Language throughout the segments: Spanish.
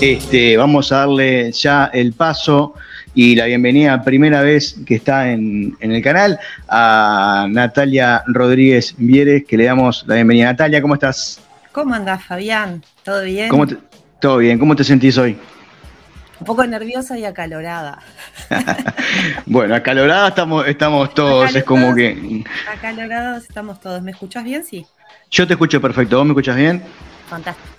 Este, vamos a darle ya el paso y la bienvenida primera vez que está en, el canal a Natalia Rodríguez Vieres, que le damos la bienvenida. Natalia, ¿cómo estás? ¿Cómo andás, Fabián? ¿Todo bien? todo bien, ¿cómo te sentís hoy? Un poco nerviosa y acalorada. bueno, acalorada estamos, estamos todos, es como que... Acalorados estamos todos. ¿Me escuchás bien? Sí. Yo te escucho perfecto, ¿vos me escuchas bien? Fantástico.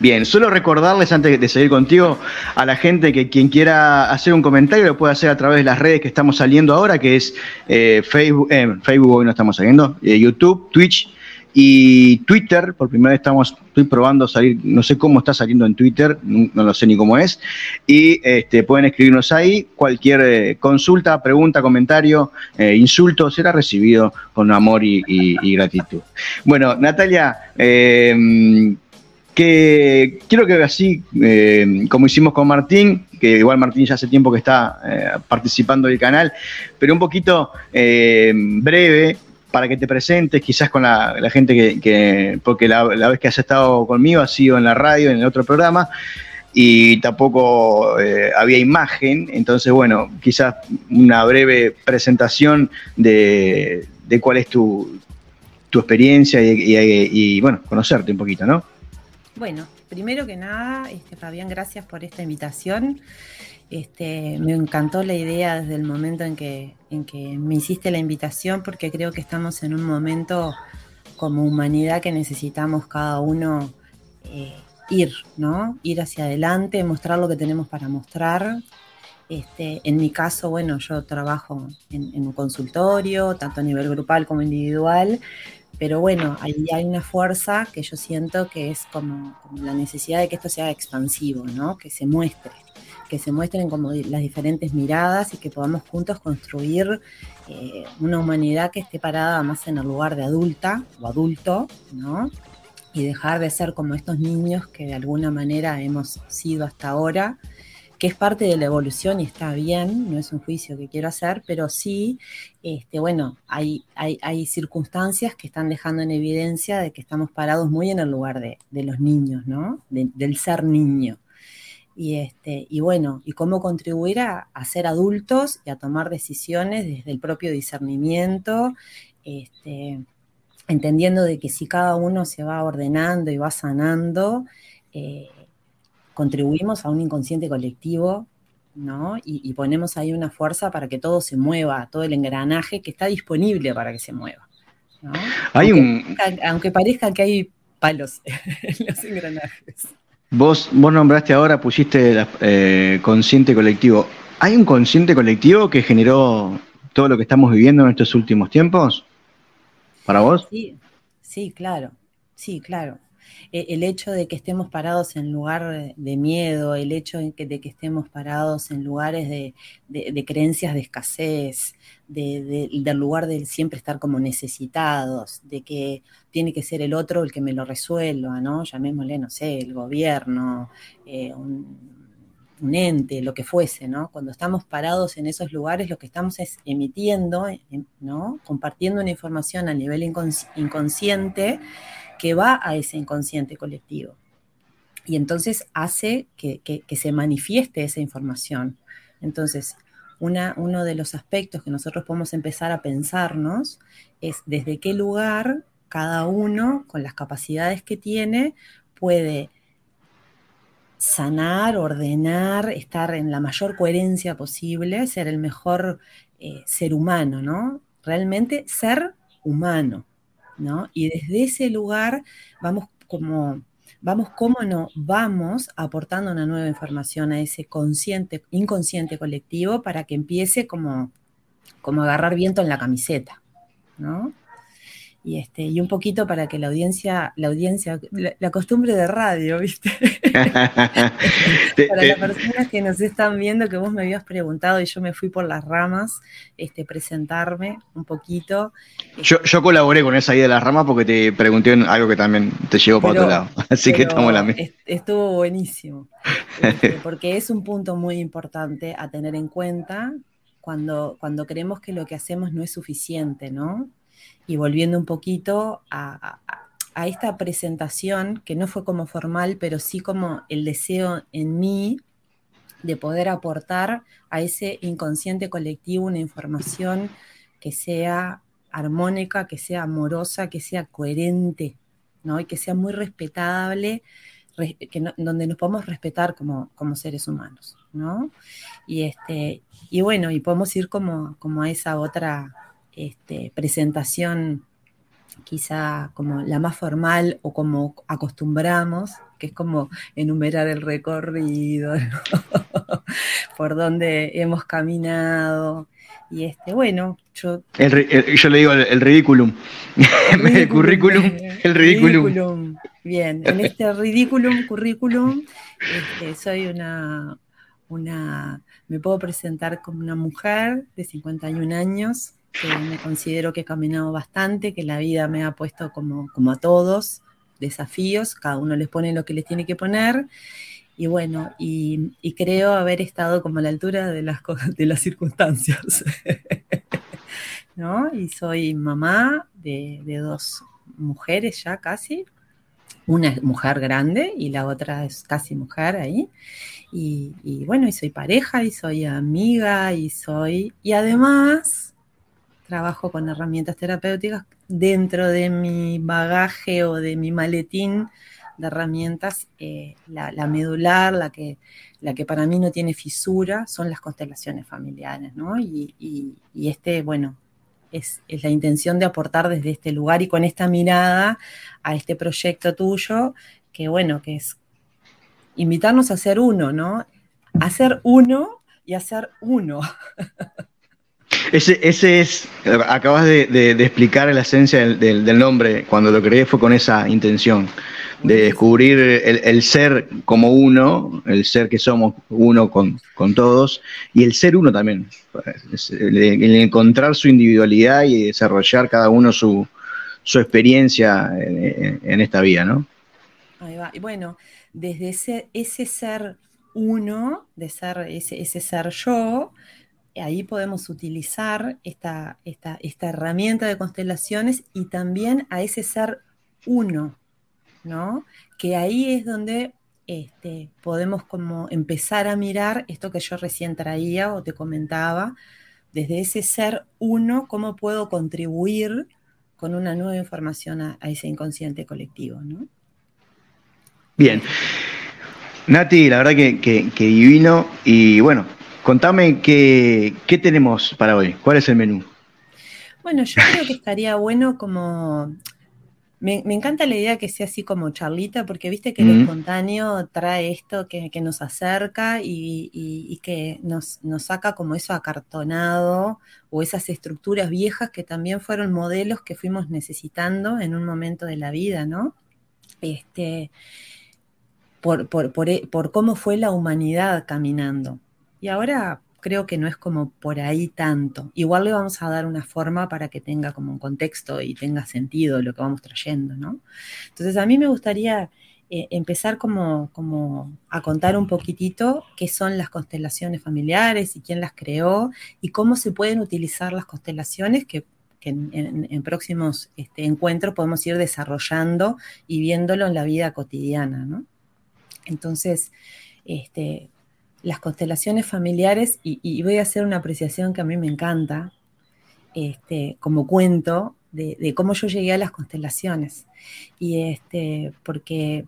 Bien, solo recordarles antes de seguir contigo a la gente que quien quiera hacer un comentario lo puede hacer a través de las redes que estamos saliendo ahora, que es eh, Facebook, eh, Facebook hoy no estamos saliendo, eh, YouTube, Twitch y Twitter. Por primera vez estamos, estoy probando salir, no sé cómo está saliendo en Twitter, no, lo sé ni cómo es. Y este, pueden escribirnos ahí cualquier consulta, pregunta, comentario, insulto será recibido con amor y, y gratitud. Bueno, Natalia, que quiero que así, eh, como hicimos con Martín, que igual Martín ya hace tiempo que está eh, participando del canal, pero un poquito eh, breve para que te presentes, quizás con la, gente que, porque la, vez que has estado conmigo ha sido en la radio, en el otro programa, y tampoco había imagen, entonces bueno, quizás una breve presentación de, cuál es tu, experiencia y bueno, conocerte un poquito, ¿no? Bueno, primero que nada, este, Fabián, gracias por esta invitación. Este, me encantó la idea desde el momento en que, me hiciste la invitación, porque creo que estamos en un momento como humanidad que necesitamos cada uno eh, ir, ¿no? Ir hacia adelante, mostrar lo que tenemos para mostrar. Este, en mi caso, bueno, yo trabajo en un consultorio, tanto a nivel grupal como individual, pero bueno, ahí hay una fuerza que yo siento que es como, la necesidad de que esto sea expansivo, ¿no? Que se muestre, que se muestren como las diferentes miradas y que podamos juntos construir eh, una humanidad que esté parada más en el lugar de adulta o adulto, ¿no? Y dejar de ser como estos niños que de alguna manera hemos sido hasta ahora que es parte de la evolución y está bien, no es un juicio que quiero hacer, pero sí, este, bueno, hay, hay, circunstancias que están dejando en evidencia de que estamos parados muy en el lugar de, los niños, ¿no? del ser niño. Y, este, y bueno, y cómo contribuir a, ser adultos y a tomar decisiones desde el propio discernimiento, este, entendiendo de que si cada uno se va ordenando y va sanando, eh, contribuimos a un inconsciente colectivo, ¿no? Y, ponemos ahí una fuerza para que todo se mueva, todo el engranaje que está disponible para que se mueva. Hay aunque, parezca que hay palos en los engranajes. Vos, vos nombraste ahora, pusiste eh, consciente colectivo. ¿Hay un consciente colectivo que generó todo lo que estamos viviendo en estos últimos tiempos? ¿Para vos? Sí, sí, claro. Sí, claro. Eh, el hecho de que estemos parados en lugar de miedo, el hecho de que, estemos parados en lugares de, creencias de escasez, del lugar de siempre estar como necesitados, de que tiene que ser el otro el que me lo resuelva, ¿no? Llamémosle, no sé, el gobierno, eh, un, ente, lo que fuese, ¿no? Cuando estamos parados en esos lugares, lo que estamos es emitiendo, ¿no? Compartiendo una información a nivel inconsciente que va a ese inconsciente colectivo. Y entonces hace que, se manifieste esa información. Entonces, una, uno de los aspectos que nosotros podemos empezar a pensarnos es desde qué lugar cada uno, con las capacidades que tiene, puede sanar, ordenar, estar en la mayor coherencia posible, ser el mejor eh, ser humano, ¿no? Realmente ser humano. Y desde ese lugar vamos como, vamos, cómo no, vamos aportando una nueva información a ese consciente, inconsciente colectivo para que empiece como, como agarrar viento en la camiseta, ¿no? Y este y un poquito para que la audiencia la audiencia la, costumbre de radio viste para las personas que nos están viendo que vos me habías preguntado y yo me fui por las ramas este presentarme un poquito. Yo, yo colaboré con esa idea de las ramas porque te pregunté algo que también te llevó para otro lado. Así que estamos en la misma. estuvo buenísimo este, porque es un punto muy importante a tener en cuenta cuando, cuando creemos que lo que hacemos no es suficiente, ¿no? Y volviendo un poquito a, a esta presentación, que no fue como formal, pero sí como el deseo en mí de poder aportar a ese inconsciente colectivo una información que sea armónica, que sea amorosa, que sea coherente, ¿no? Y que sea muy respetable, donde nos podamos respetar como, como, seres humanos, ¿no? Y, este, y bueno, y podemos ir como, como a esa otra este, presentación quizá como la más formal o como acostumbramos, que es como enumerar el recorrido, por donde hemos caminado. Y este, bueno, yo... yo le digo el, ridículum. El, currículum, el ridículum. Bien, en este ridículum, currículum, este, soy una, una, me puedo presentar como una mujer de 51 años, que me considero que he caminado bastante, que la vida me ha puesto como, como a todos desafíos, cada uno les pone lo que les tiene que poner. Y bueno, y, creo haber estado como a la altura de las, de las circunstancias. ¿No? Y soy mamá de, dos mujeres ya casi, una es mujer grande y la otra es casi mujer ahí. Y, y, bueno, y soy pareja y soy amiga y soy, y además trabajo con herramientas terapéuticas dentro de mi bagaje o de mi maletín de herramientas, eh, la, medular, la que, la que para mí no tiene fisura, son las constelaciones familiares, ¿no? Y, este, bueno, es, la intención de aportar desde este lugar y con esta mirada a este proyecto tuyo, que bueno, que es invitarnos a ser uno, ¿no? A ser uno y a ser uno. Ese, ese es, acabas de, explicar la esencia del, nombre, cuando lo creé fue con esa intención, de descubrir el, ser como uno, el ser que somos uno con, todos, y el ser uno también, el, encontrar su individualidad y desarrollar cada uno su, experiencia en, esta vida, ¿no? Ahí va. Y bueno, desde ese, ese ser uno, de ser ese, ese ser yo, ahí podemos utilizar esta, esta, herramienta de constelaciones y también a ese ser uno, ¿no? Que ahí es donde este, podemos como empezar a mirar esto que yo recién traía o te comentaba, desde ese ser uno, cómo puedo contribuir con una nueva información a, ese inconsciente colectivo, ¿no? Bien. Nati, la verdad que, que divino y bueno, Contame qué, tenemos para hoy, cuál es el menú. Bueno, yo creo que estaría bueno como me, encanta la idea que sea así como charlita, porque viste que el espontáneo trae esto que, nos acerca y, que nos, nos, saca como eso acartonado o esas estructuras viejas que también fueron modelos que fuimos necesitando en un momento de la vida, ¿no? Este, por, por, por cómo fue la humanidad caminando. Y ahora creo que no es como por ahí tanto. Igual le vamos a dar una forma para que tenga como un contexto y tenga sentido lo que vamos trayendo, ¿no? Entonces a mí me gustaría eh, empezar como, como a contar un poquitito qué son las constelaciones familiares y quién las creó y cómo se pueden utilizar las constelaciones que en, próximos este, encuentros podemos ir desarrollando y viéndolo en la vida cotidiana, ¿no? Entonces, este, las constelaciones familiares, y, voy a hacer una apreciación que a mí me encanta, este, como cuento, de, cómo yo llegué a las constelaciones. Y este, porque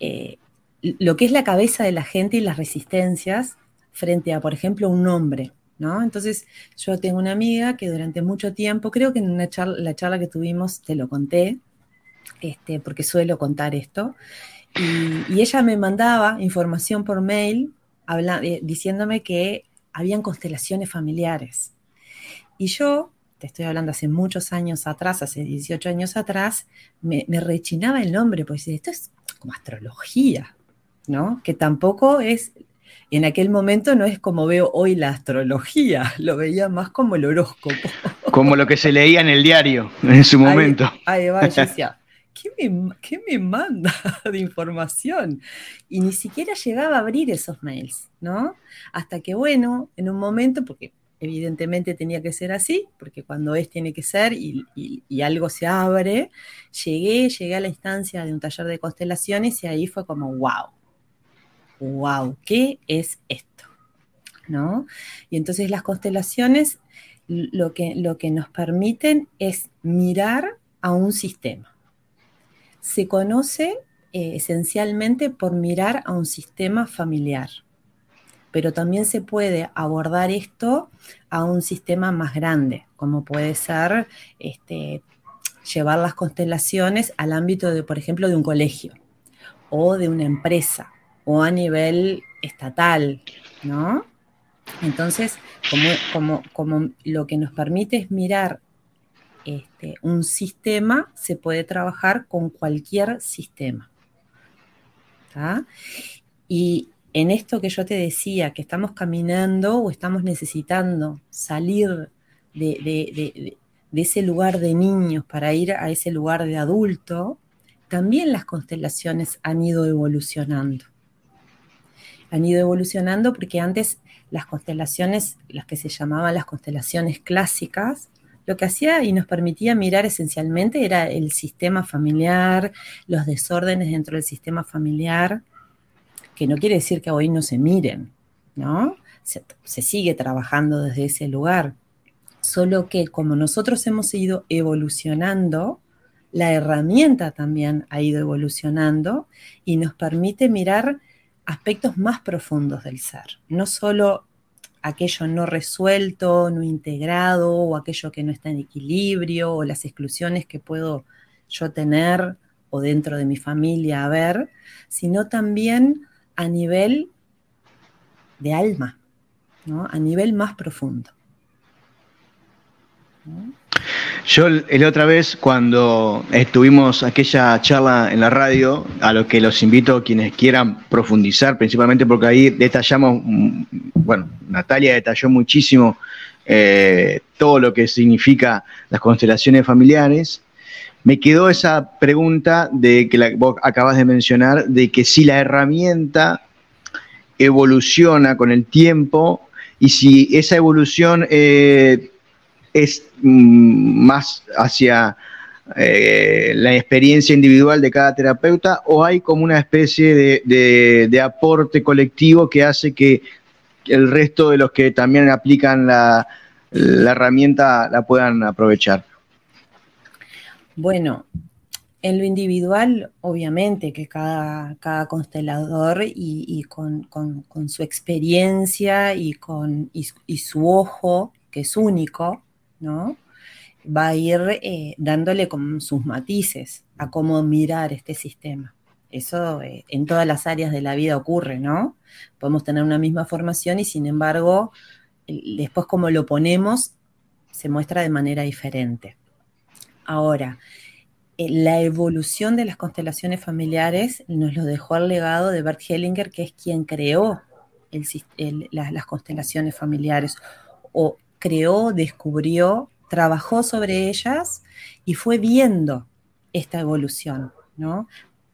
eh, lo que es la cabeza de la gente y las resistencias frente a, por ejemplo, un nombre. ¿no? Entonces, yo tengo una amiga que durante mucho tiempo, creo que en una charla, la charla que tuvimos te lo conté, este, porque suelo contar esto, y, ella me mandaba información por mail eh, diciéndome que habían constelaciones familiares. Y yo, te estoy hablando hace muchos años atrás, hace 18 años atrás, me, rechinaba el nombre, pues esto es como astrología, ¿no? Que tampoco es, en aquel momento no es como veo hoy la astrología, lo veía más como el horóscopo. Como lo que se leía en el diario en su momento. Ahí, va, yo decía, ¿qué me, manda de información? Y ni siquiera llegaba a abrir esos mails, ¿no? Hasta que, bueno, en un momento, porque evidentemente tenía que ser así, porque cuando es tiene que ser y, algo se abre. Llegué, llegué a la instancia de un taller de constelaciones y ahí fue como, wow, wow, ¿qué es esto? ¿No? Y entonces las constelaciones lo que, lo que nos permiten es mirar a un sistema. Se conoce eh, esencialmente por mirar a un sistema familiar pero también se puede abordar esto a un sistema más grande, como puede ser este, llevar las constelaciones al ámbito de, por ejemplo, de un colegio o de una empresa o a nivel estatal, ¿no? Entonces, como, como, lo que nos permite es mirar este, un sistema, se puede trabajar con cualquier sistema. Y, en esto que yo te decía, que estamos caminando o estamos necesitando salir de, ese lugar de niños para ir a ese lugar de adulto, también las constelaciones han ido evolucionando. Han ido evolucionando porque antes las constelaciones, las que se llamaban las constelaciones clásicas, lo que hacía y nos permitía mirar esencialmente era el sistema familiar, los desórdenes dentro del sistema familiar, que no quiere decir que hoy no se miren, ¿no? Se, sigue trabajando desde ese lugar, solo que como nosotros hemos ido evolucionando, la herramienta también ha ido evolucionando y nos permite mirar aspectos más profundos del ser, no solo aquello no resuelto, no integrado, o aquello que no está en equilibrio, o las exclusiones que puedo yo tener o dentro de mi familia ver, sino también a nivel de alma, a nivel más profundo. Yo la otra vez cuando estuvimos aquella charla en la radio, a lo que los invito quienes quieran profundizar, principalmente porque ahí detallamos, mm, bueno, Natalia detalló muchísimo eh, todo lo que significa las constelaciones familiares, me quedó esa pregunta de que vos acabas de mencionar, de que si la herramienta evoluciona con el tiempo y si esa evolución eh, es más hacia eh, la experiencia individual de cada terapeuta o hay como una especie de, aporte colectivo que hace que el resto de los que también aplican la herramienta la puedan aprovechar. Bueno, en lo individual, obviamente que cada, cada constelador y, con, su experiencia y, con, y, su ojo, que es único, ¿no? va a ir eh, dándole con sus matices a cómo mirar este sistema. Eso eh, en todas las áreas de la vida ocurre, ¿no? Podemos tener una misma formación y sin embargo, después como lo ponemos, se muestra de manera diferente. Ahora, eh, la evolución de las constelaciones familiares nos lo dejó el legado de Bert Hellinger, que es quien creó las constelaciones familiares, o creó, descubrió, trabajó sobre ellas y fue viendo esta evolución. ¿no?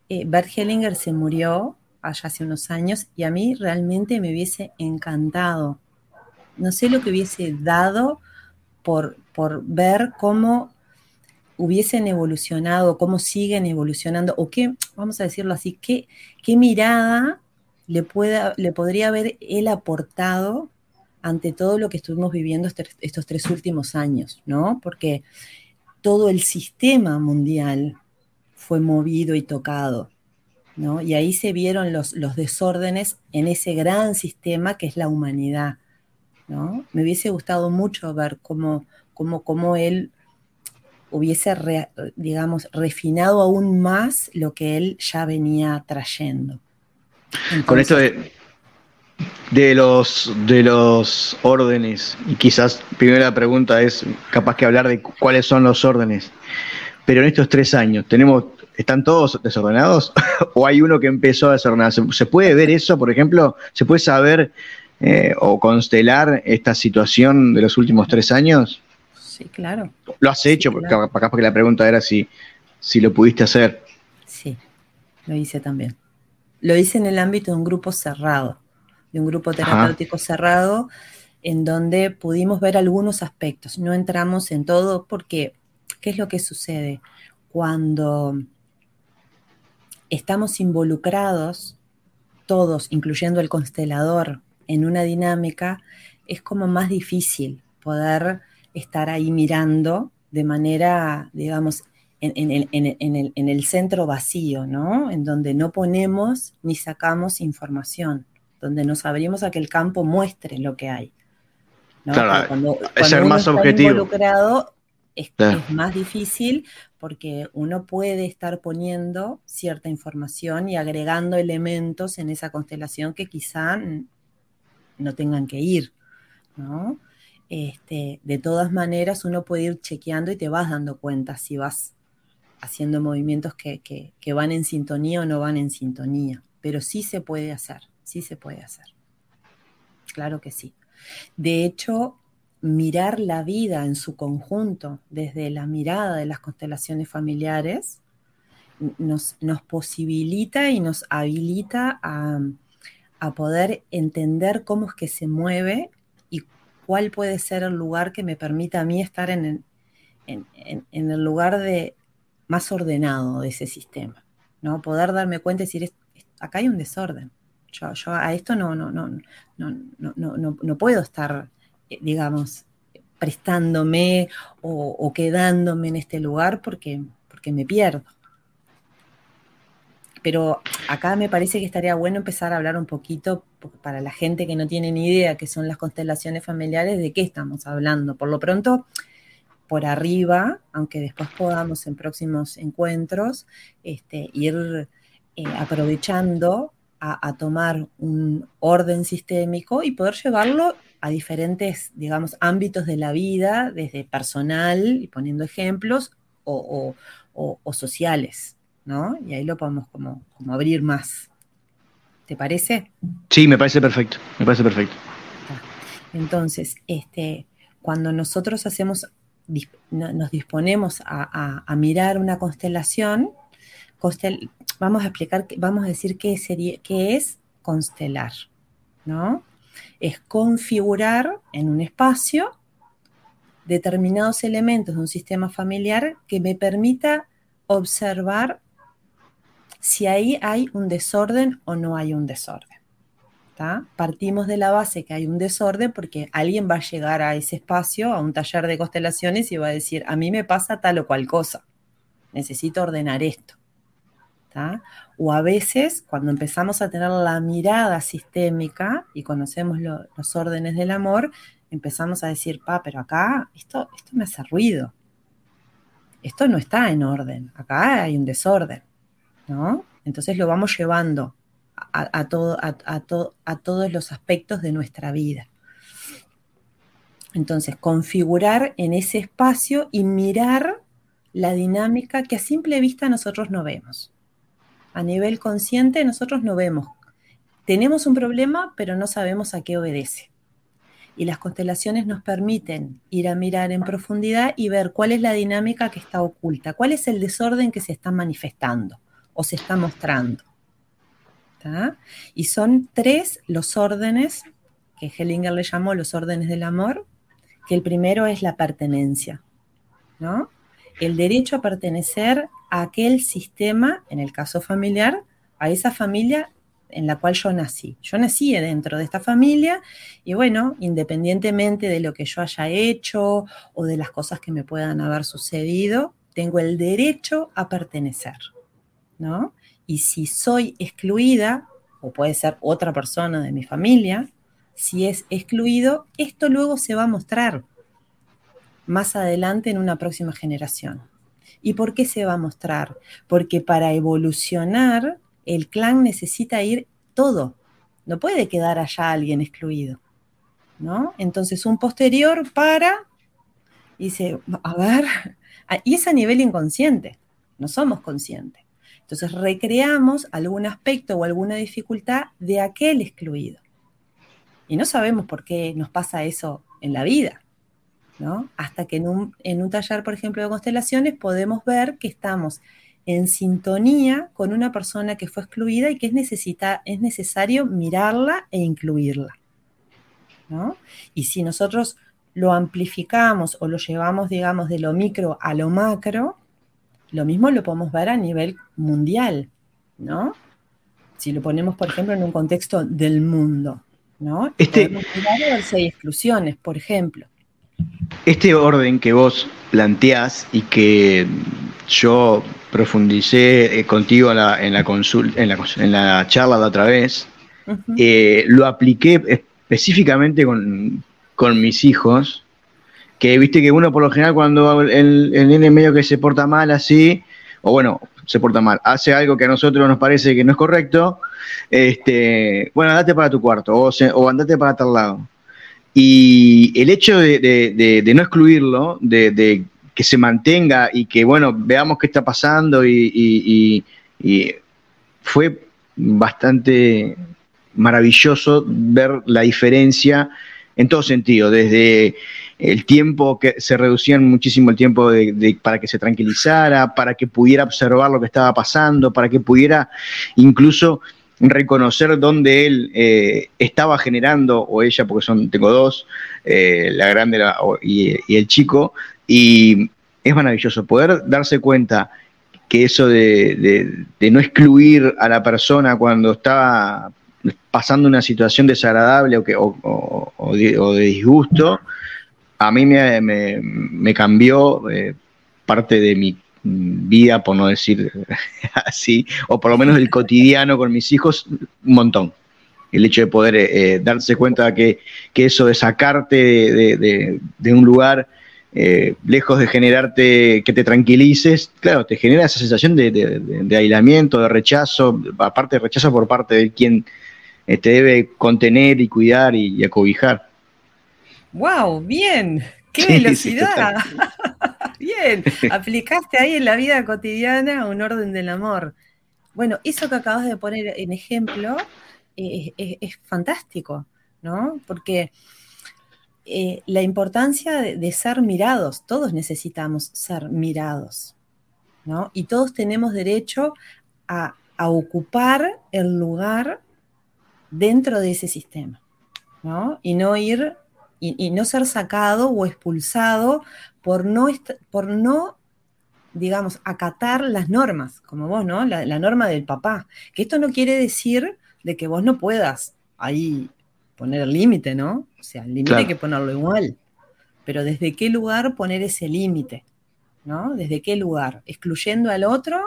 Eh, Bert Hellinger se murió allá hace unos años y a mí realmente me hubiese encantado. No sé lo que hubiese dado por, por ver cómo hubiesen evolucionado, cómo siguen evolucionando, o qué, vamos a decirlo así, qué, qué mirada le, pueda, le podría haber él aportado ante todo lo que estuvimos viviendo este, estos tres últimos años, ¿no? Porque todo el sistema mundial fue movido y tocado, ¿no? Y ahí se vieron los, desórdenes en ese gran sistema que es la humanidad, ¿no? Me hubiese gustado mucho ver cómo él hubiese, digamos, refinado aún más lo que él ya venía trayendo. Con esto de, de, los, de los órdenes, y quizás primera pregunta es capaz que hablar de cuáles son los órdenes, pero en estos tres años, ¿tenemos, ¿están todos desordenados? ¿O hay uno que empezó a desordenarse? ¿Se puede ver eso, por ejemplo? ¿Se puede saber eh, o constelar esta situación de los últimos tres años? sí, claro. ¿Lo has hecho? porque Acá porque la pregunta era si, si lo pudiste hacer. Sí, lo hice también. Lo hice en el ámbito de un grupo cerrado, de un grupo terapéutico cerrado, en donde pudimos ver algunos aspectos. No entramos en todo porque, ¿qué es lo que sucede? Cuando estamos involucrados, todos, incluyendo el constelador, en una dinámica, es como más difícil poder estar ahí mirando de manera, digamos, en, el, centro vacío, ¿no? En donde no ponemos ni sacamos información, donde nos abrimos a que el campo muestre lo que hay. Claro, cuando, es ser más objetivo. involucrado es, es, más difícil porque uno puede estar poniendo cierta información y agregando elementos en esa constelación que quizá no tengan que ir, ¿no? Este, de todas maneras, uno puede ir chequeando y te vas dando cuenta si vas haciendo movimientos que, van en sintonía o no van en sintonía. Pero sí se puede hacer, sí se puede hacer. Claro que sí. De hecho, mirar la vida en su conjunto desde la mirada de las constelaciones familiares nos, nos posibilita y nos habilita a, a poder entender cómo es que se mueve y cuál puede ser el lugar que me permita a mí estar en el, en, el lugar de, más ordenado de ese sistema. ¿no? Poder darme cuenta y decir, acá hay un desorden. Yo, a esto no, no, no, no, no, no, puedo estar, eh, digamos, prestándome o, o, quedándome en este lugar porque, porque me pierdo. Pero acá me parece que estaría bueno empezar a hablar un poquito para la gente que no tiene ni idea qué son las constelaciones familiares, de qué estamos hablando. Por lo pronto, por arriba, aunque después podamos en próximos encuentros este, ir eh, aprovechando a, tomar un orden sistémico y poder llevarlo a diferentes, digamos, ámbitos de la vida, desde personal, y poniendo ejemplos, o sociales. Y ahí lo podemos como, abrir más. ¿Te parece? Sí, me parece perfecto, me parece perfecto. Entonces, este, cuando nosotros hacemos, nos disponemos a, mirar una constelación, vamos a explicar, vamos a decir qué, sería, qué es constelar, ¿no? Es configurar en un espacio determinados elementos de un sistema familiar que me permita observar si ahí hay un desorden o no hay un desorden. Partimos de la base que hay un desorden porque alguien va a llegar a ese espacio, a un taller de constelaciones y va a decir, a mí me pasa tal o cual cosa, necesito ordenar esto. O a veces, cuando empezamos a tener la mirada sistémica y conocemos los órdenes del amor, empezamos a decir, pa, pero acá esto, esto me hace ruido. Esto no está en orden, acá hay un desorden. Entonces lo vamos llevando a, todos los aspectos de nuestra vida. Entonces, configurar en ese espacio y mirar la dinámica que a simple vista nosotros no vemos. A nivel consciente nosotros no vemos. Tenemos un problema, pero no sabemos a qué obedece. Y las constelaciones nos permiten ir a mirar en profundidad y ver cuál es la dinámica que está oculta, cuál es el desorden que se está manifestando o se está mostrando. Y son tres los órdenes que Hellinger le llamó los órdenes del amor, que el primero es la pertenencia, ¿no? El derecho a pertenecer aquel sistema, en el caso familiar, a esa familia en la cual yo nací. Yo nací dentro de esta familia y bueno, independientemente de lo que yo haya hecho o de las cosas que me puedan haber sucedido, tengo el derecho a pertenecer. ¿no? Y si soy excluida, o puede ser otra persona de mi familia, si es excluido, esto luego se va a mostrar más adelante en una próxima generación. ¿Y por qué se va a mostrar? Porque para evolucionar, el clan necesita ir todo. No puede quedar allá alguien excluido. ¿no? Entonces, un posterior para, y dice, a ver, y es a nivel inconsciente, no somos conscientes. Entonces recreamos algún aspecto o alguna dificultad de aquel excluido. Y no sabemos por qué nos pasa eso en la vida, ¿no? Hasta que en un, en un taller, por ejemplo, de constelaciones podemos ver que estamos en sintonía con una persona que fue excluida y que es, necesita, es necesario mirarla e incluirla. ¿no? Y si nosotros lo amplificamos o lo llevamos, digamos, de lo micro a lo macro, lo mismo lo podemos ver a nivel mundial, ¿no? Si lo ponemos, por ejemplo, en un contexto del mundo, ¿no? Este, podemos hay exclusiones, por ejemplo. Este orden que vos planteás y que yo profundicé eh, contigo en la, en la, en la, charla de otra vez, eh, lo apliqué específicamente con, con mis hijos, que viste que uno por lo general cuando el, el nene medio que se porta mal así, o bueno, se porta mal, hace algo que a nosotros nos parece que no es correcto, este, bueno, andate para tu cuarto o, o andate para tal lado. Y el hecho de, no excluirlo, de, que se mantenga y que, bueno, veamos qué está pasando y, y fue bastante maravilloso ver la diferencia en todo sentido, desde el tiempo que se reducía muchísimo el tiempo para que se tranquilizara, para que pudiera observar lo que estaba pasando, para que pudiera incluso reconocer dónde él eh, estaba generando, o ella, porque son, tengo dos, eh, la grande y, el chico, y es maravilloso poder darse cuenta que eso de, no excluir a la persona cuando está pasando una situación desagradable o, que, o de, disgusto, a mí me, cambió eh, parte de mi vida, por no decir así, o por lo menos el cotidiano con mis hijos, un montón. El hecho de poder eh, eh, darse cuenta que, que, eso de sacarte de, un lugar, lejos de generarte que te tranquilices, claro, te genera esa sensación de, aislamiento, de rechazo, aparte de rechazo por parte de quien te debe contener y cuidar y acobijar. ¡Wow! Bien, qué velocidad. bien, aplicaste ahí en la vida cotidiana un orden del amor. Bueno, eso que acabas de poner en ejemplo eh, es, fantástico, ¿no? Porque eh, la importancia de, ser mirados, todos necesitamos ser mirados, ¿no? Y todos tenemos derecho a, a ocupar el lugar dentro de ese sistema, ¿no? Y no ir y, no ser sacado o expulsado por no, por no, digamos, acatar las normas, como vos, ¿no? La, norma del papá. Que esto no quiere decir de que vos no puedas ahí poner el límite, ¿no? O sea, el límite hay que ponerlo igual. Pero ¿desde qué lugar poner ese límite? ¿No? ¿Desde qué lugar? ¿Excluyendo al otro?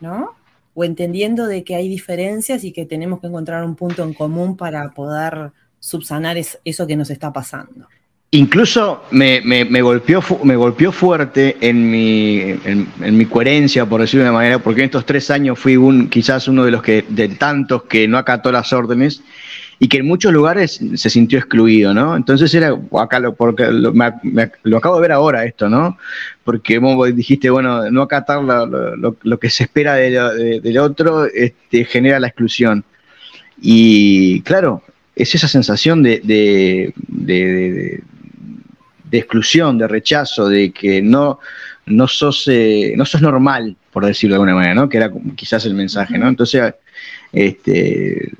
¿No? O entendiendo de que hay diferencias y que tenemos que encontrar un punto en común para poder subsanar eso que nos está pasando. Incluso me, golpeó, me golpeó fuerte en mi, en, mi coherencia, por decirlo de una manera, porque en estos tres años fui un, quizás uno de los que, de tantos que no acató las órdenes y que en muchos lugares se sintió excluido, ¿no? Entonces era, acá lo, porque lo, acabo de ver ahora esto, ¿no? Porque vos dijiste, bueno, no acatar lo, que se espera del otro este, genera la exclusión. Y claro, es esa sensación de, de, exclusión, de rechazo, de que no, no, sos, eh, no sos normal, por decirlo de alguna manera, ¿no? que era quizás el mensaje. ¿no? Entonces, este,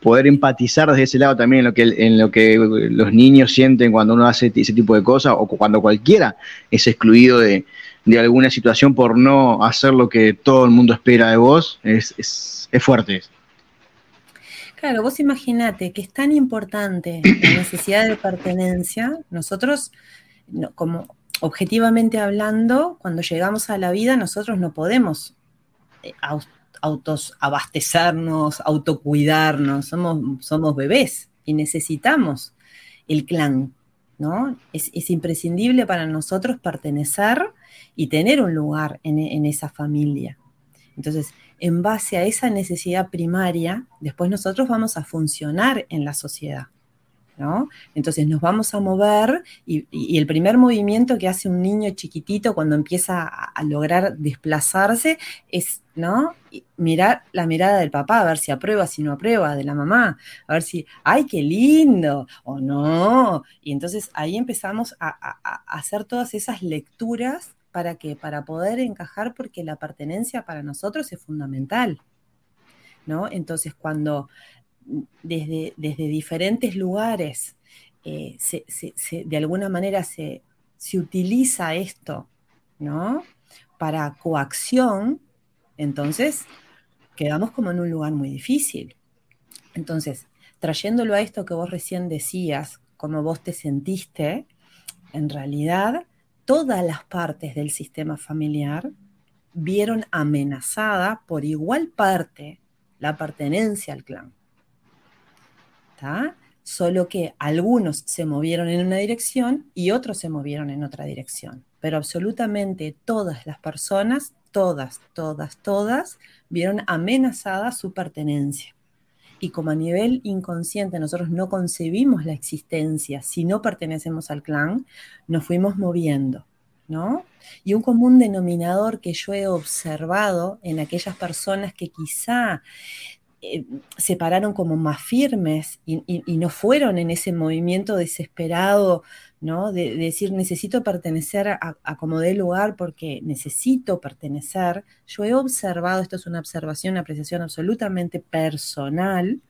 poder empatizar desde ese lado también en lo que, en lo que los niños sienten cuando uno hace ese tipo de cosas o cuando cualquiera es excluido de, alguna situación por no hacer lo que todo el mundo espera de vos, es, es, es fuerte. Claro, vos imaginate que es tan importante la necesidad de pertenencia, nosotros, como objetivamente hablando, cuando llegamos a la vida, nosotros no podemos eh, autos abastecernos, autocuidarnos, somos, somos bebés y necesitamos el clan, ¿no? Es, imprescindible para nosotros pertenecer y tener un lugar en, en esa familia. Entonces, en base a esa necesidad primaria, después nosotros vamos a funcionar en la sociedad. ¿no? Entonces nos vamos a mover y, el primer movimiento que hace un niño chiquitito cuando empieza a, lograr desplazarse es ¿no? mirar la mirada del papá, a ver si aprueba, si no aprueba, de la mamá, a ver si, ¡ay, qué lindo! o no. Y entonces ahí empezamos a hacer todas esas lecturas ¿Para qué? Para poder encajar porque la pertenencia para nosotros es fundamental. ¿no? Entonces, cuando desde, desde diferentes lugares eh, de alguna manera se, utiliza esto, ¿no? Para coacción, entonces quedamos como en un lugar muy difícil. Entonces, trayéndolo a esto que vos recién decías, como vos te sentiste, en realidad todas las partes del sistema familiar vieron amenazada por igual parte la pertenencia al clan. ¿Está? Solo que algunos se movieron en una dirección y otros se movieron en otra dirección. Pero absolutamente todas las personas, todas, todas, todas, vieron amenazada su pertenencia. Y como a nivel inconsciente nosotros no concebimos la existencia si no pertenecemos al clan, nos fuimos moviendo, ¿no? Y un común denominador que yo he observado en aquellas personas que quizá eh, se pararon como más firmes y, no fueron en ese movimiento desesperado, ¿no? De, decir, necesito pertenecer a, como de lugar porque necesito pertenecer. Yo he observado, esto es una observación, una apreciación absolutamente personal,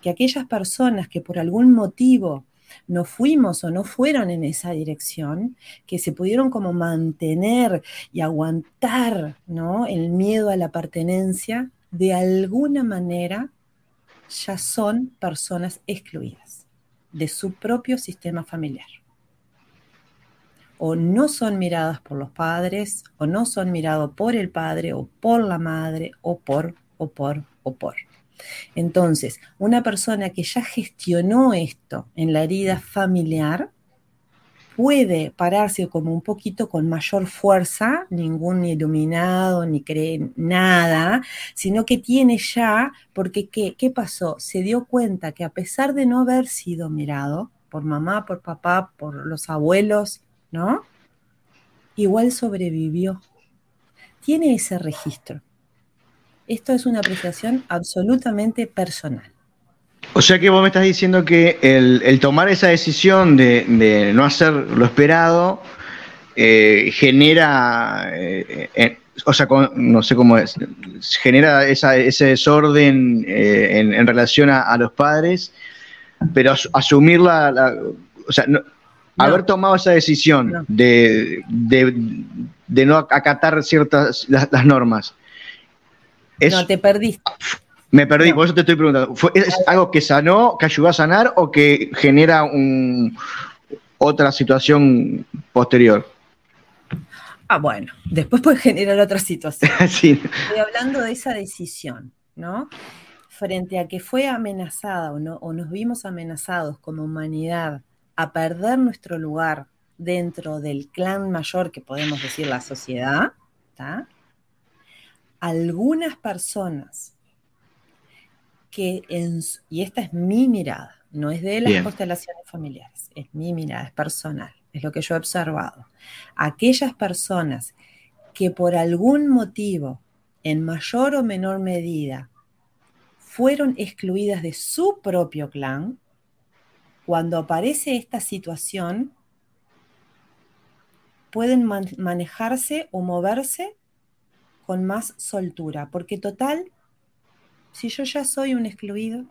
que aquellas personas que por algún motivo no fuimos o no fueron en esa dirección, que se pudieron como mantener y aguantar, ¿no? El miedo a la pertenencia, de alguna manera ya son personas excluidas de su propio sistema familiar. O no son miradas por los padres, o no son mirados por el padre, o por la madre, o por, o por, o por. Entonces, una persona que ya gestionó esto en la herida familiar, puede pararse como un poquito con mayor fuerza, ningún iluminado ni cree nada, sino que tiene ya, porque ¿qué, ¿qué pasó? Se dio cuenta que a pesar de no haber sido mirado por mamá, por papá, por los abuelos, ¿no? Igual sobrevivió. Tiene ese registro. Esto es una apreciación absolutamente personal. O sea que vos me estás diciendo que el, tomar esa decisión de, no hacer lo esperado eh, genera, eh, eh, o sea, no sé cómo es, genera ese desorden en, relación a, los padres, pero asumir la, o sea, haber tomado esa decisión De, no acatar ciertas las, normas. no, te perdiste. Me perdí, por eso te estoy preguntando. ¿Es algo que sanó, que ayudó a sanar o que genera un, otra situación posterior? Ah, bueno, después puede generar otra situación. sí. Estoy hablando de esa decisión, ¿no? Frente a que fue amenazada o, no, o nos vimos amenazados como humanidad a perder nuestro lugar dentro del clan mayor que podemos decir la sociedad, ¿está? algunas personas que, en, y esta es mi mirada, no es de las constelaciones familiares, es mi mirada, es personal, es lo que yo he observado. Aquellas personas que por algún motivo, en mayor o menor medida, fueron excluidas de su propio clan, cuando aparece esta situación, pueden manejarse o moverse con más soltura, porque total si yo ya soy un excluido?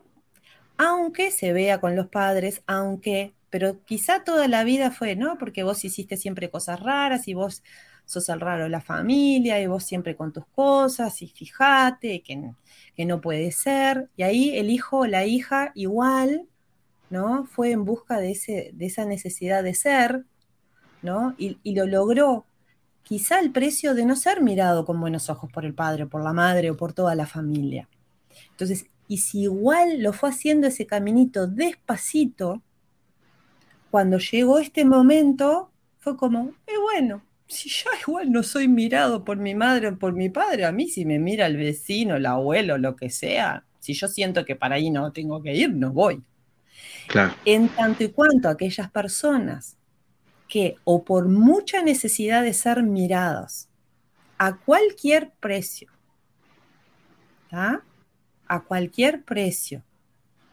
Aunque se vea con los padres, aunque, pero quizá toda la vida fue, ¿no? Porque vos hiciste siempre cosas raras y vos sos el raro de la familia y vos siempre con tus cosas y fíjate que, no puede ser. Y ahí el hijo o la hija igual, ¿no? Fue en busca de, esa necesidad de ser, ¿no? Y, y lo logró. Quizá el precio de no ser mirado con buenos ojos por el padre, por la madre o por toda la familia. Entonces, y si igual lo fue haciendo ese caminito despacito, cuando llegó este momento, fue como, eh, bueno, si ya igual no soy mirado por mi madre o por mi padre, a mí si me mira el vecino, el abuelo, lo que sea, si yo siento que para ahí no tengo que ir, no voy. Claro. En tanto y cuanto aquellas personas que o por mucha necesidad de ser miradas a cualquier precio, ¿está? A cualquier precio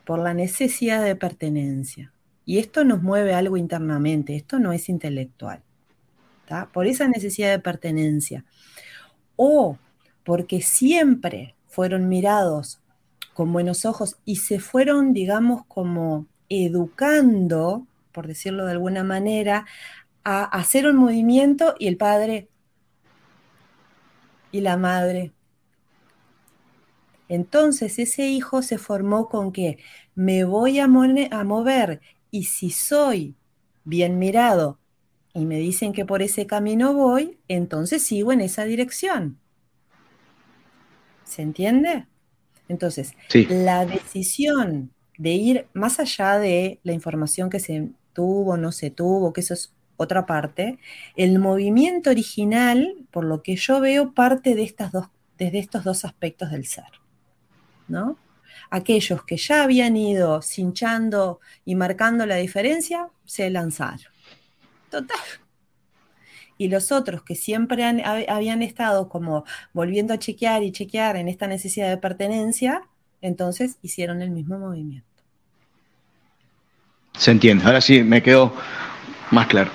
por la necesidad de pertenencia. Y esto nos mueve algo internamente, esto no es intelectual. Por esa necesidad de pertenencia. O porque siempre fueron mirados con buenos ojos y se fueron, digamos, como educando, por decirlo de alguna manera, a hacer un movimiento y el padre y la madre. Entonces ese hijo se formó con que me voy a, a mover y si soy bien mirado y me dicen que por ese camino voy, entonces sigo en esa dirección. ¿Se entiende? Entonces, la decisión de ir más allá de la información que se tuvo, no se tuvo, que eso es otra parte, el movimiento original, por lo que yo veo, parte de estas dos, desde estos dos aspectos del ser. ¿No? Aquellos que ya habían ido cinchando y marcando la diferencia, se lanzaron. Total. Y los otros que siempre habían estado como volviendo a chequear y chequear en esta necesidad de pertenencia, entonces hicieron el mismo movimiento. Se entiende. Ahora sí, me quedó más claro.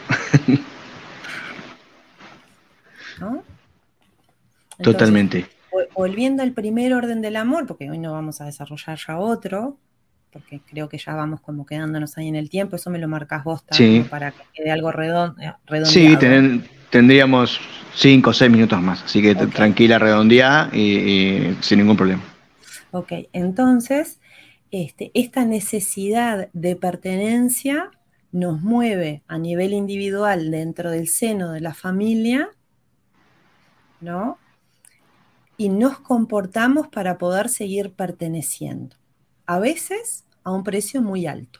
Totalmente. Volviendo al primer orden del amor, porque hoy no vamos a desarrollar ya otro, porque creo que ya vamos como quedándonos ahí en el tiempo, eso me lo marcas vos también para que quede algo redondo. Sí, tendríamos cinco o seis minutos más, así que tranquila, redondeada y, sin ningún problema. Ok, entonces, este, esta necesidad de pertenencia nos mueve a nivel individual dentro del seno de la familia, ¿no? Y nos comportamos para poder seguir perteneciendo. A veces a un precio muy alto,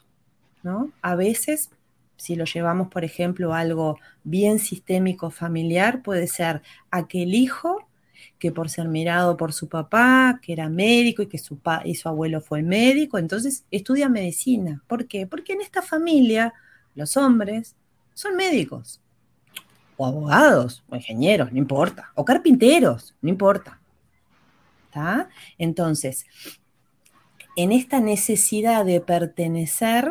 ¿no? A veces, si lo llevamos, por ejemplo, a algo bien sistémico familiar, puede ser aquel hijo que por ser mirado por su papá, que era médico y que su, y su abuelo fue médico, entonces estudia medicina. ¿Por qué? Porque en esta familia los hombres son médicos, o abogados, o ingenieros, no importa, o carpinteros, no importa. Entonces, en esta necesidad de pertenecer,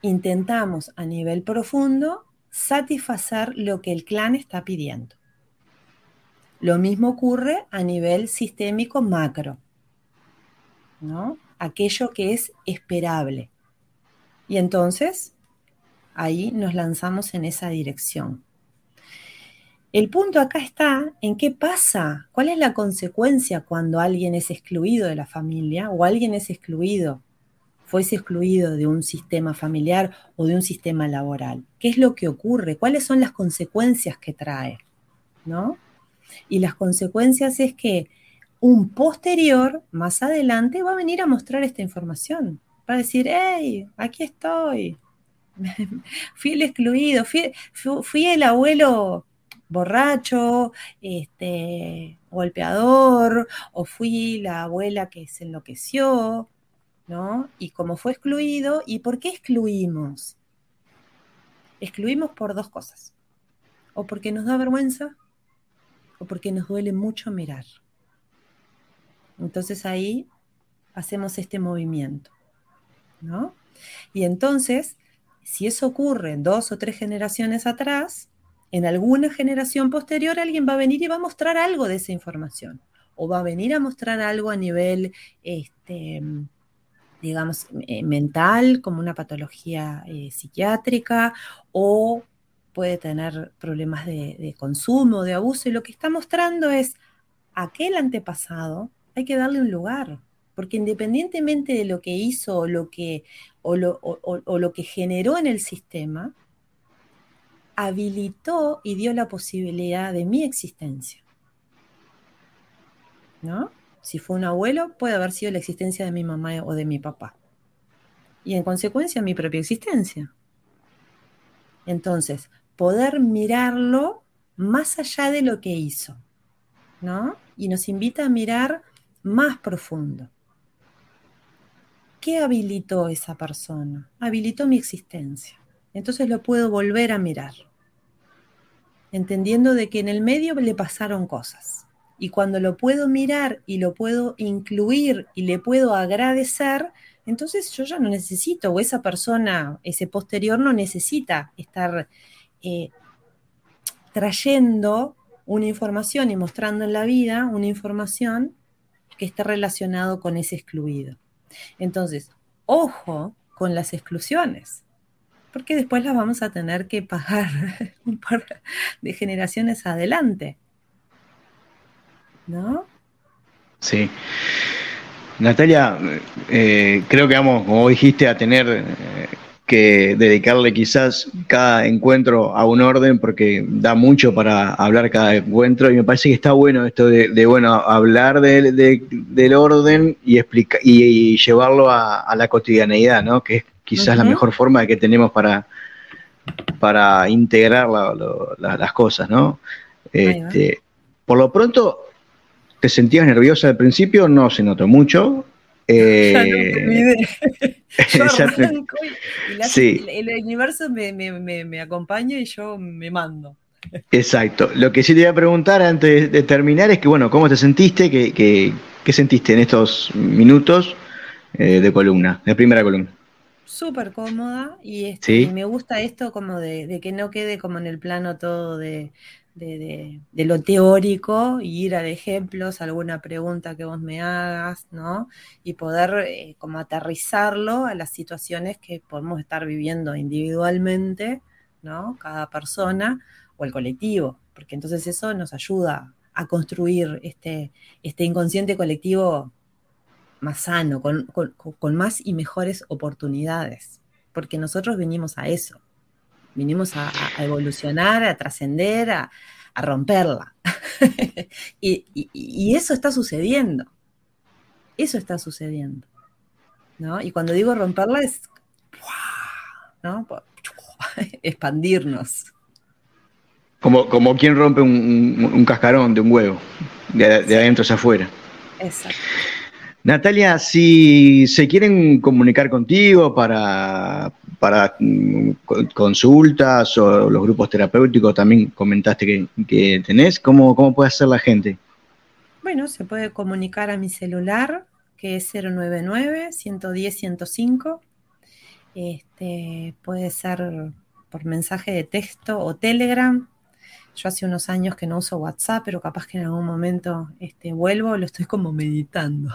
intentamos a nivel profundo satisfacer lo que el clan está pidiendo. Lo mismo ocurre a nivel sistémico macro, ¿no? Aquello que es esperable. Y entonces ahí nos lanzamos en esa dirección. El punto acá está en qué pasa, cuál es la consecuencia cuando alguien es excluido de la familia o alguien es excluido, fuese excluido de un sistema familiar o de un sistema laboral. ¿Qué es lo que ocurre? ¿Cuáles son las consecuencias que trae? ¿No? Y las consecuencias es que un posterior, más adelante, va a venir a mostrar esta información. Va a decir, hey, aquí estoy, fui el excluido, fui, el abuelo borracho, este, golpeador, o fui la abuela que se enloqueció, ¿no? Y como fue excluido, ¿y por qué excluimos? Excluimos por dos cosas. O porque nos da vergüenza, o porque nos duele mucho mirar. Entonces ahí hacemos este movimiento, ¿no? Y entonces si eso ocurre dos o tres generaciones atrás, en alguna generación posterior alguien va a venir y va a mostrar algo de esa información. O va a venir a mostrar algo a nivel, este, digamos, eh, mental, como una patología eh, psiquiátrica, o puede tener problemas de, consumo, de abuso. Y lo que está mostrando es aquel antepasado, hay que darle un lugar, porque independientemente de lo que hizo lo que, o lo, que generó en el sistema, habilitó y dio la posibilidad de mi existencia. ¿No? Si fue un abuelo, puede haber sido la existencia de mi mamá o de mi papá. Y en consecuencia, mi propia existencia. Entonces, poder mirarlo más allá de lo que hizo, ¿no? Y nos invita a mirar más profundo. ¿Qué habilitó esa persona? Habilitó mi existencia. Entonces lo puedo volver a mirar, entendiendo de que en el medio le pasaron cosas. Y cuando lo puedo mirar y lo puedo incluir y le puedo agradecer, entonces yo ya no necesito, o esa persona, ese posterior no necesita estar eh, trayendo una información y mostrando en la vida una información que esté relacionado con ese excluido. Entonces, ojo con las exclusiones, porque después las vamos a tener que pagar un par de generaciones adelante. ¿No? Sí. Natalia, eh, creo que vamos, como dijiste, a tener eh, que dedicarle quizás cada encuentro a un orden porque da mucho para hablar cada encuentro y me parece que está bueno esto de, bueno hablar del orden y explicar y, llevarlo a, la cotidianeidad, ¿no? Que es quizás la mejor forma que tenemos para para integrar las cosas, ¿no? Este, por lo pronto, ¿te sentías nerviosa al principio? No se notó mucho. Eh, yo y, el, universo me, acompaña y yo me mando. Exacto. Lo que sí te iba a preguntar antes de terminar es que, bueno, ¿cómo te sentiste? ¿Qué, sentiste en estos minutos eh, de columna, de primera columna? Súper cómoda y, este, me gusta esto como de, que no quede como en el plano todo de, de, lo teórico y ir a ejemplos, alguna pregunta que vos me hagas, ¿no? Y poder eh, como aterrizarlo a las situaciones que podemos estar viviendo individualmente, ¿no? Cada persona o el colectivo, porque entonces eso nos ayuda a construir este, este inconsciente colectivo más sano, con, más y mejores oportunidades, porque nosotros venimos a eso, vinimos a, evolucionar, a trascender, a, romperla. y, eso está sucediendo. Eso está sucediendo. ¿no? Y cuando digo romperla es ¿no? expandirnos. Como, como quien rompe un, cascarón de un huevo, de, adentro hacia afuera. Exacto. Natalia, si se quieren comunicar contigo para, mm, consultas o los grupos terapéuticos, también comentaste que, tenés, ¿cómo, ¿cómo puede hacer la gente? Bueno, se puede comunicar a mi celular, que es 099-110-105. Este, puede ser por mensaje de texto o Telegram. Yo hace unos años que no uso WhatsApp, pero capaz que en algún momento este, vuelvo, lo estoy como meditando.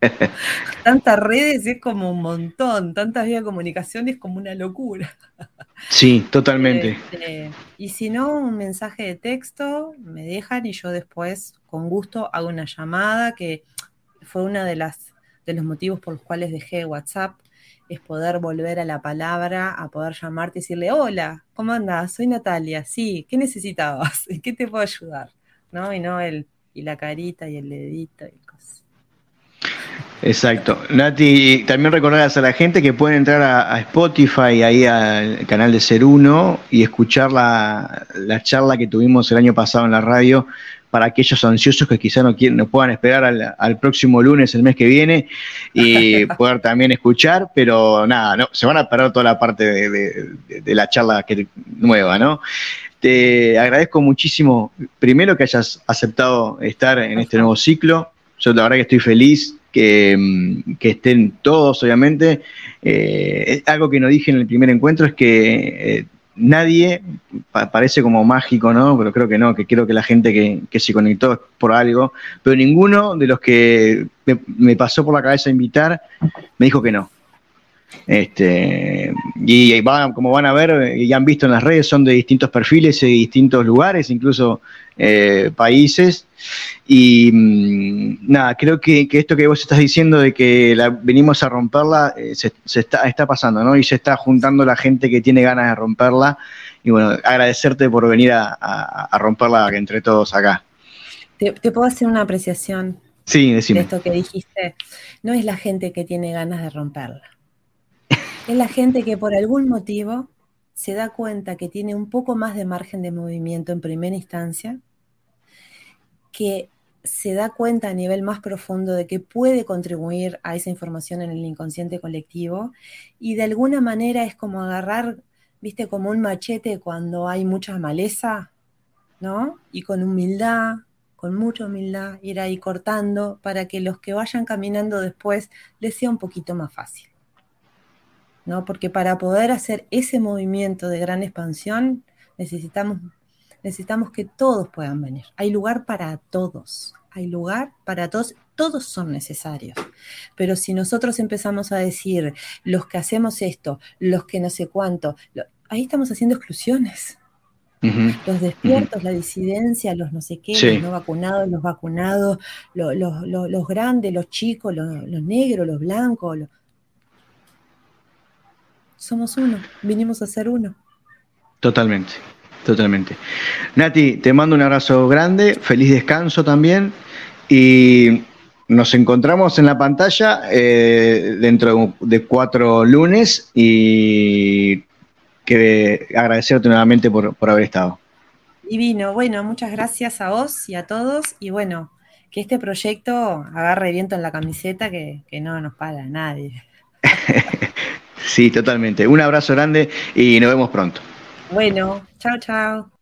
Tantas redes es como un montón, tantas vías de comunicación es como una locura. Sí, totalmente. Este, y si no, un mensaje de texto me dejan y yo después con gusto hago una llamada, que fue una de las de los motivos por los cuales dejé WhatsApp, es poder volver a la palabra, a poder llamarte y decirle, hola, ¿cómo andas? Soy Natalia, sí, ¿qué necesitabas? ¿En qué te puedo ayudar? ¿No? Y no el, y la carita y el dedito y. Exacto. Nati, también recordarás a la gente que pueden entrar a, Spotify, ahí al canal de Ser Uno, y escuchar la, charla que tuvimos el año pasado en la radio para aquellos ansiosos que quizá no, quieren, no puedan esperar al, próximo lunes, el mes que viene, y poder también escuchar, pero nada, no, se van a perder toda la parte de, la charla que, nueva, ¿no? Te agradezco muchísimo, primero que hayas aceptado estar en este nuevo ciclo. Yo la verdad que estoy feliz Mm, que, estén todos, obviamente. Eh, algo que no dije en el primer encuentro es que eh, nadie, parece como mágico, ¿no? Pero creo que no, que creo que la gente que, se conectó es por algo, pero ninguno de los que me, pasó por la cabeza invitar me dijo que no. Este, y van, como van a ver y han visto en las redes, son de distintos perfiles y distintos lugares, incluso eh, países. Y mm, nada, creo que, esto que vos estás diciendo de que venimos a romperla, eh, se, está, está pasando, ¿no? Y se está juntando la gente que tiene ganas de romperla. Y bueno, agradecerte por venir a, romperla entre todos acá. ¿Te, puedo hacer una apreciación sí, decime. de esto que dijiste? No es la gente que tiene ganas de romperla. Es la gente que por algún motivo se da cuenta que tiene un poco más de margen de movimiento en primera instancia que se da cuenta a nivel más profundo de que puede contribuir a esa información en el inconsciente colectivo y de alguna manera es como agarrar, viste, como un machete cuando hay mucha maleza, ¿no? Y con humildad, con mucha humildad, ir ahí cortando para que los que vayan caminando después les sea un poquito más fácil. ¿No? Porque para poder hacer ese movimiento de gran expansión necesitamos necesitamos que todos puedan venir. Hay lugar para todos, hay lugar para todos todos son necesarios. Pero si nosotros empezamos a decir, los que hacemos esto, los que no sé cuánto, ahí estamos haciendo exclusiones. los despiertos, la disidencia, los no sé qué, los no vacunados, los vacunados, los, grandes, los chicos, los, negros, los blancos. Somos uno, vinimos a ser uno. Totalmente, totalmente. Nati, te mando un abrazo grande, feliz descanso también y nos encontramos en la pantalla eh, dentro de cuatro lunes y que agradecerte nuevamente por, haber estado. Divino, bueno, muchas gracias a vos y a todos y bueno, que este proyecto agarre viento en la camiseta que, que no nos paga nadie. sí, totalmente. Un abrazo grande y nos vemos pronto. Bueno, chao, chao.